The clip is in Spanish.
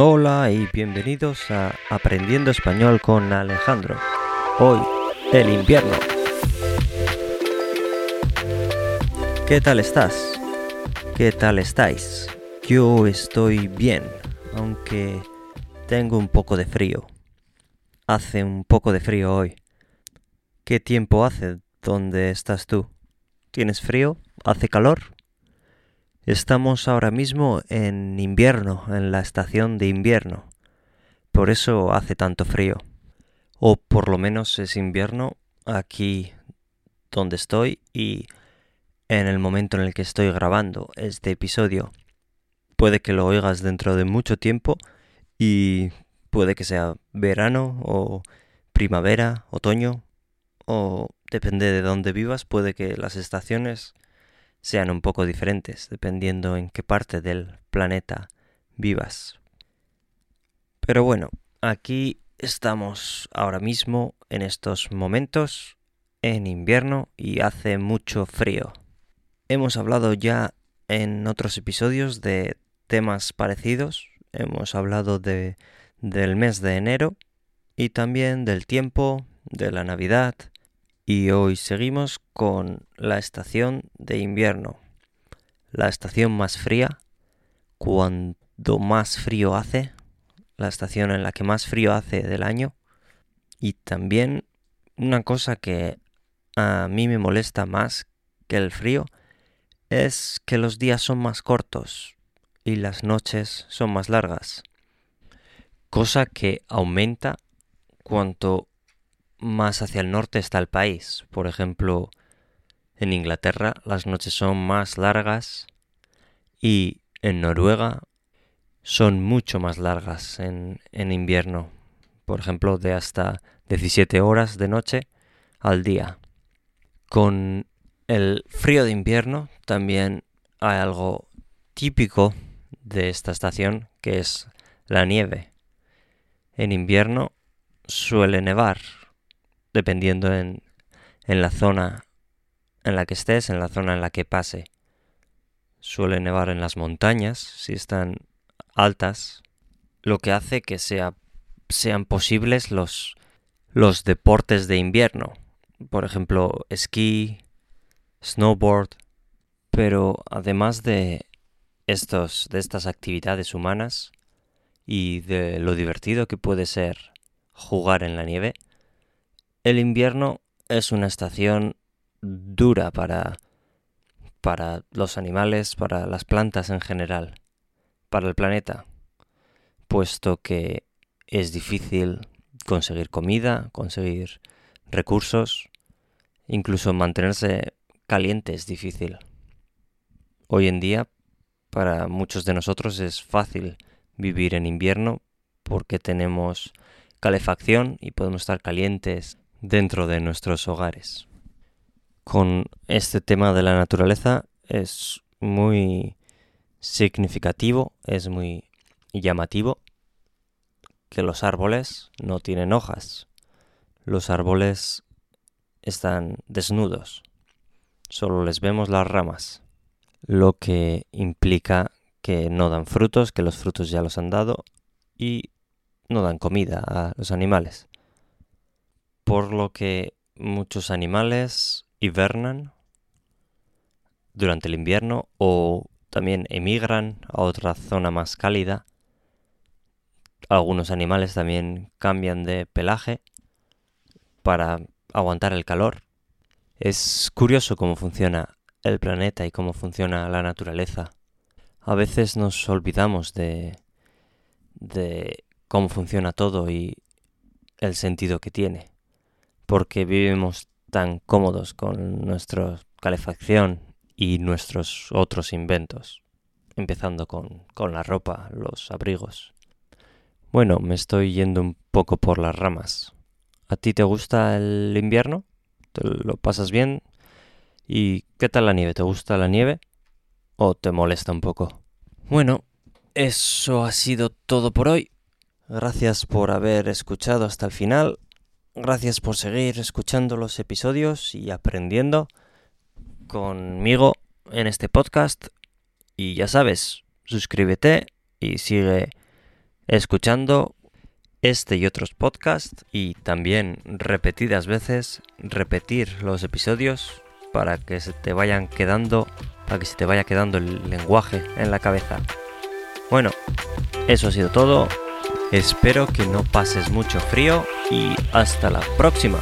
Hola y bienvenidos a Aprendiendo Español con Alejandro. Hoy, el invierno. ¿Qué tal estás? ¿Qué tal estáis? Yo estoy bien, aunque tengo un poco de frío. Hace un poco de frío hoy. ¿Qué tiempo hace donde estás tú? ¿Tienes frío? ¿Hace calor? Estamos ahora mismo en invierno, en la estación de invierno. Por eso hace tanto frío. O por lo menos es invierno aquí donde estoy y en el momento en el que estoy grabando este episodio. Puede que lo oigas dentro de mucho tiempo y puede que sea verano o primavera, otoño o depende de dónde vivas, puede que las estaciones sean un poco diferentes dependiendo en qué parte del planeta vivas. Pero bueno, aquí estamos ahora mismo en estos momentos en invierno y hace mucho frío. Hemos hablado ya en otros episodios de temas parecidos. Hemos hablado de, del mes de enero y también del tiempo, de la Navidad, y hoy seguimos con la estación de invierno, la estación más fría, cuando más frío hace, la estación en la que más frío hace del año. Y también una cosa que a mí me molesta más que el frío es que los días son más cortos y las noches son más largas, cosa que aumenta cuanto más hacia el norte está el país. Por ejemplo, en Inglaterra las noches son más largas y en Noruega son mucho más largas en, en invierno. Por ejemplo, de hasta 17 horas de noche al día. Con el frío de invierno también hay algo típico de esta estación que es la nieve. En invierno suele nevar dependiendo en, en la zona en la que estés, en la zona en la que pase. Suele nevar en las montañas, si están altas, lo que hace que sea, sean posibles los, los deportes de invierno. Por ejemplo, esquí, snowboard. Pero además de, estos, de estas actividades humanas y de lo divertido que puede ser jugar en la nieve, el invierno es una estación dura para, para los animales, para las plantas en general, para el planeta, puesto que es difícil conseguir comida, conseguir recursos, incluso mantenerse caliente es difícil. Hoy en día, para muchos de nosotros es fácil vivir en invierno porque tenemos calefacción y podemos estar calientes dentro de nuestros hogares. Con este tema de la naturaleza es muy significativo, es muy llamativo que los árboles no tienen hojas. Los árboles están desnudos. Solo les vemos las ramas, lo que implica que no dan frutos, que los frutos ya los han dado y no dan comida a los animales por lo que muchos animales hibernan durante el invierno o también emigran a otra zona más cálida. Algunos animales también cambian de pelaje para aguantar el calor. Es curioso cómo funciona el planeta y cómo funciona la naturaleza. A veces nos olvidamos de, de cómo funciona todo y el sentido que tiene porque vivimos tan cómodos con nuestra calefacción y nuestros otros inventos, empezando con, con la ropa, los abrigos. Bueno, me estoy yendo un poco por las ramas. ¿A ti te gusta el invierno? ¿Te lo pasas bien? ¿Y qué tal la nieve? ¿Te gusta la nieve? ¿O te molesta un poco? Bueno, eso ha sido todo por hoy. Gracias por haber escuchado hasta el final. Gracias por seguir escuchando los episodios y aprendiendo conmigo en este podcast. Y ya sabes, suscríbete y sigue escuchando este y otros podcasts y también repetidas veces repetir los episodios para que se te vayan quedando, para que se te vaya quedando el lenguaje en la cabeza. Bueno, eso ha sido todo. Espero que no pases mucho frío y hasta la próxima.